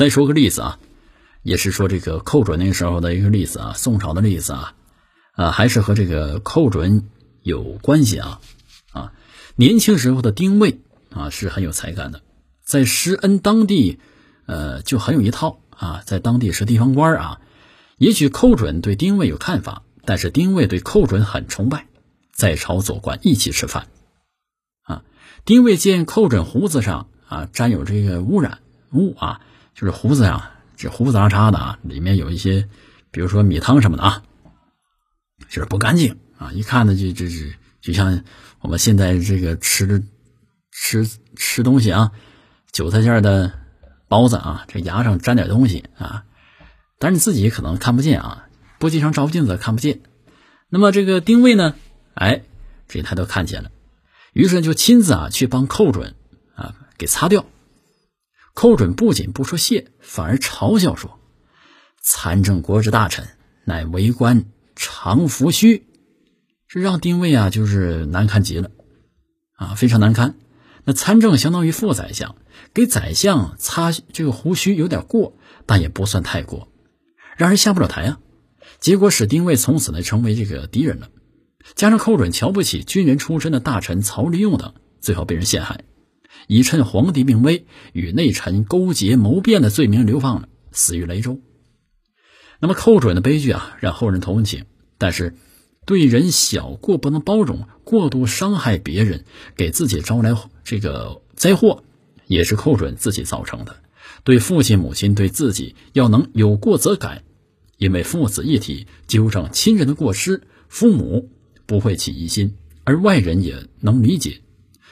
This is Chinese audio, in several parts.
再说个例子啊，也是说这个寇准那时候的一个例子啊，宋朝的例子啊，啊，还是和这个寇准有关系啊啊，年轻时候的丁谓啊是很有才干的，在施恩当地，呃，就很有一套啊，在当地是地方官啊。也许寇准对丁谓有看法，但是丁谓对寇准很崇拜，在朝做官一起吃饭啊。丁谓见寇准胡子上啊沾有这个污染物啊。就是胡子呀，这胡子拉碴的啊，里面有一些，比如说米汤什么的啊，就是不干净啊，一看呢就就就就像我们现在这个吃的吃吃东西啊，韭菜馅的包子啊，这牙上沾点东西啊，但是你自己可能看不见啊，不经常照镜子看不见。那么这个丁谓呢，哎，这他都看见了，于是就亲自啊去帮寇准啊给擦掉。寇准不仅不说谢，反而嘲笑说：“参政国之大臣，乃为官常服须。”这让丁谓啊，就是难堪极了啊，非常难堪。那参政相当于副宰相，给宰相擦这个胡须有点过，但也不算太过，让人下不了台啊。结果使丁谓从此呢成为这个敌人了。加上寇准瞧不起军人出身的大臣曹利用等，最后被人陷害。以趁皇帝病危，与内臣勾结谋变的罪名流放了，死于雷州。那么寇准的悲剧啊，让后人同情。但是，对人小过不能包容，过度伤害别人，给自己招来这个灾祸，也是寇准自己造成的。对父亲母亲，对自己要能有过则改，因为父子一体，纠正亲人的过失，父母不会起疑心，而外人也能理解。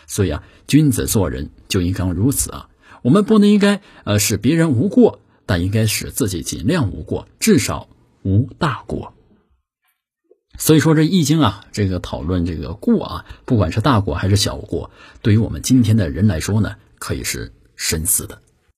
所以啊，君子做人就应当如此啊。我们不能应该呃使别人无过，但应该使自己尽量无过，至少无大过。所以说这《易经》啊，这个讨论这个过啊，不管是大过还是小过，对于我们今天的人来说呢，可以是深思的。